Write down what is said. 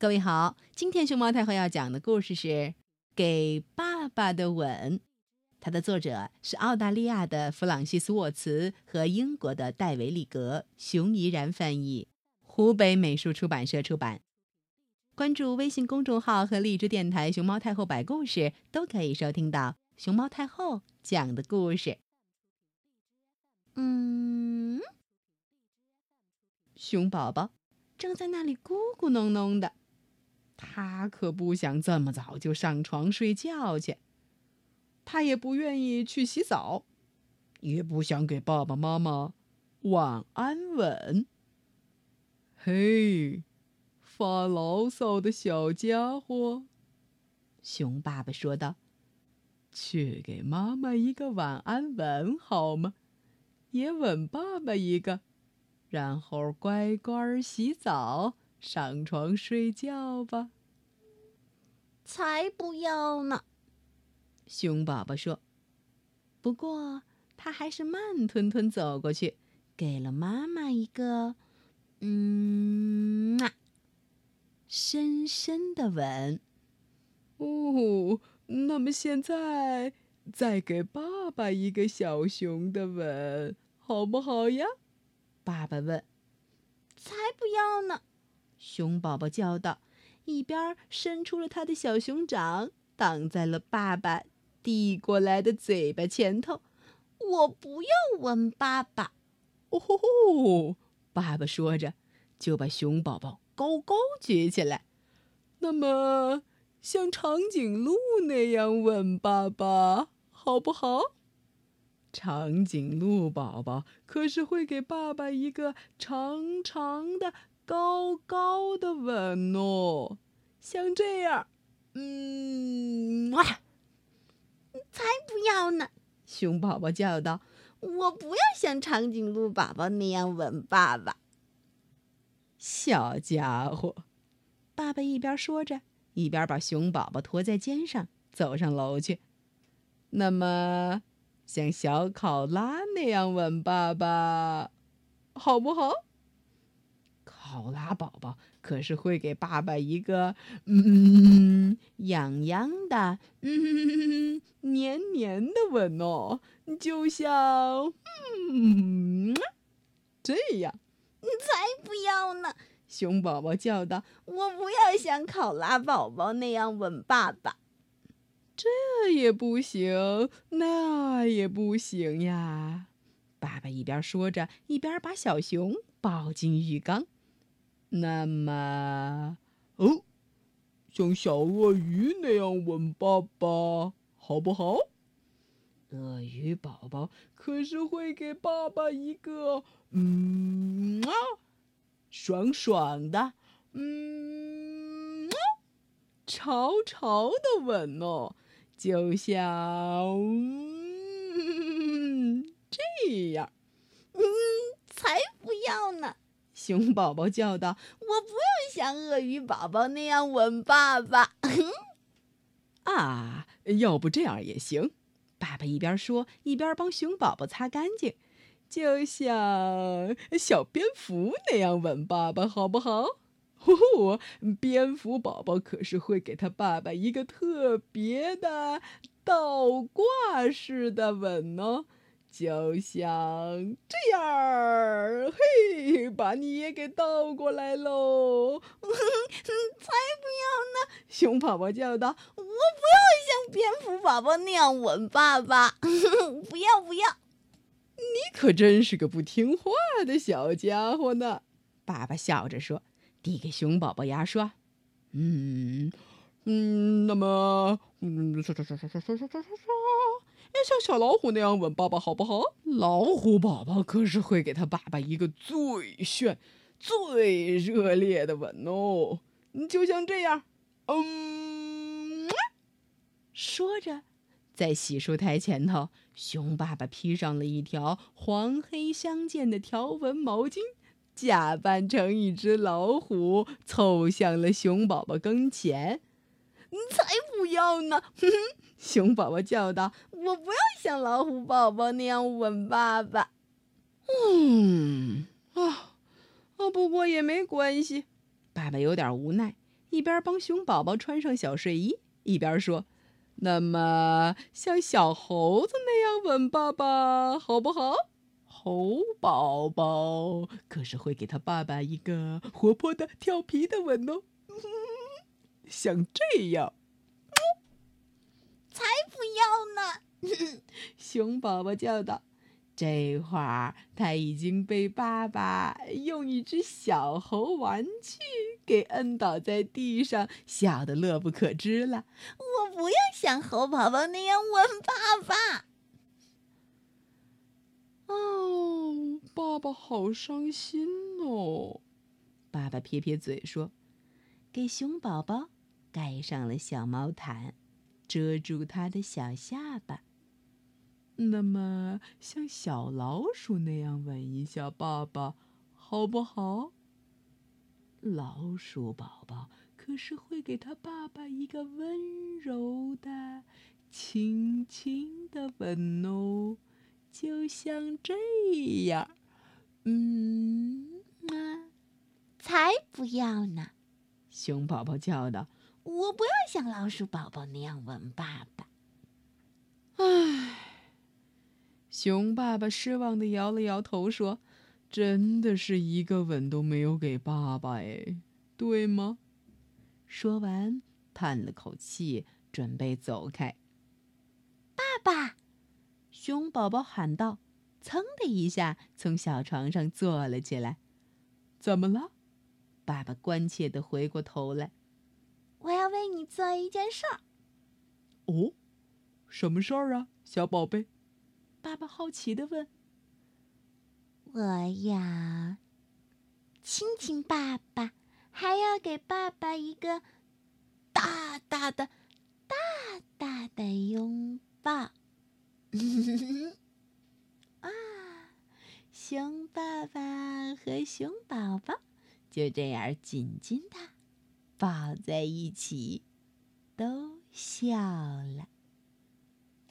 各位好，今天熊猫太后要讲的故事是《给爸爸的吻》，它的作者是澳大利亚的弗朗西斯·沃茨和英国的戴维·利格，熊怡然翻译，湖北美术出版社出版。关注微信公众号和荔枝电台“熊猫太后摆故事”，都可以收听到熊猫太后讲的故事。嗯，熊宝宝正在那里咕咕哝哝的。他可不想这么早就上床睡觉去，他也不愿意去洗澡，也不想给爸爸妈妈晚安吻。嘿，发牢骚的小家伙，熊爸爸说道：“去给妈妈一个晚安吻好吗？也吻爸爸一个，然后乖乖洗澡。”上床睡觉吧。才不要呢！熊宝宝说。不过他还是慢吞吞走过去，给了妈妈一个嗯啊深深的吻。哦，那么现在再给爸爸一个小熊的吻，好不好呀？爸爸问。才不要呢！熊宝宝叫道，一边伸出了他的小熊掌，挡在了爸爸递过来的嘴巴前头。我不要吻爸爸！哦吼吼！爸爸说着，就把熊宝宝高高举起来。那么，像长颈鹿那样吻爸爸，好不好？长颈鹿宝宝可是会给爸爸一个长长的。高高的吻哦，像这样，嗯，哇！才不要呢！熊宝宝叫道：“我不要像长颈鹿宝宝那样吻爸爸。”小家伙，爸爸一边说着，一边把熊宝宝驮在肩上，走上楼去。那么，像小考拉那样吻爸爸，好不好？考拉宝宝可是会给爸爸一个嗯痒痒的、嗯黏黏的吻哦，就像嗯这样。你才不要呢！熊宝宝叫道：“我不要像考拉宝宝那样吻爸爸。”这也不行，那也不行呀！爸爸一边说着，一边把小熊抱进浴缸。那么，哦，像小鳄鱼那样吻爸爸，好不好？鳄鱼宝宝可是会给爸爸一个嗯啊，爽爽的嗯啊，潮潮的吻哦，就像嗯这样。嗯，才不要呢！熊宝宝叫道：“我不要像鳄鱼宝宝那样吻爸爸。”啊，要不这样也行。爸爸一边说，一边帮熊宝宝擦干净，就像小蝙蝠那样吻爸爸，好不好？呼，蝙蝠宝宝可是会给他爸爸一个特别的倒挂式的吻哦。就像这样，嘿，把你也给倒过来喽！才不要呢！熊宝宝叫道：“我不要像蝙蝠宝宝那样吻爸爸，不要不要！”你可真是个不听话的小家伙呢！爸爸笑着说，递给熊宝宝牙刷。嗯嗯，那么，嗯，刷刷刷刷刷刷刷刷刷。要像小老虎那样吻爸爸好不好？老虎宝宝可是会给他爸爸一个最炫、最热烈的吻哦，就像这样，嗯。说着，在洗漱台前头，熊爸爸披上了一条黄黑相间的条纹毛巾，假扮成一只老虎，凑向了熊宝宝跟前。你才不要呢！哼哼，熊宝宝叫道：“我不要像老虎宝宝那样吻爸爸。”嗯啊啊，不过也没关系。爸爸有点无奈，一边帮熊宝宝穿上小睡衣，一边说：“那么像小猴子那样吻爸爸，好不好？”猴宝宝可是会给他爸爸一个活泼的、调皮的吻哦，像这样。才不要呢！熊宝宝叫道。这会儿他已经被爸爸用一只小猴玩具给摁倒在地上，笑得乐不可支了。我不要像猴宝宝那样吻爸爸。哦，爸爸好伤心哦。爸爸撇撇嘴说：“给熊宝宝盖上了小毛毯，遮住他的小下巴。”那么，像小老鼠那样吻一下爸爸，好不好？老鼠宝宝可是会给他爸爸一个温柔的、轻轻的吻哦，就像这样。嗯啊，才不要呢！熊宝宝叫道：“我不要像老鼠宝宝那样吻爸爸。”唉。熊爸爸失望的摇了摇头，说：“真的是一个吻都没有给爸爸，哎，对吗？”说完，叹了口气，准备走开。爸爸，熊宝宝喊道：“噌的一下，从小床上坐了起来。”“怎么了？”爸爸关切的回过头来。“我要为你做一件事儿。”“哦，什么事儿啊，小宝贝？”爸爸好奇的问：“我要亲亲爸爸，还要给爸爸一个大大的、大大的拥抱。”啊！熊爸爸和熊宝宝就这样紧紧的抱在一起，都笑了。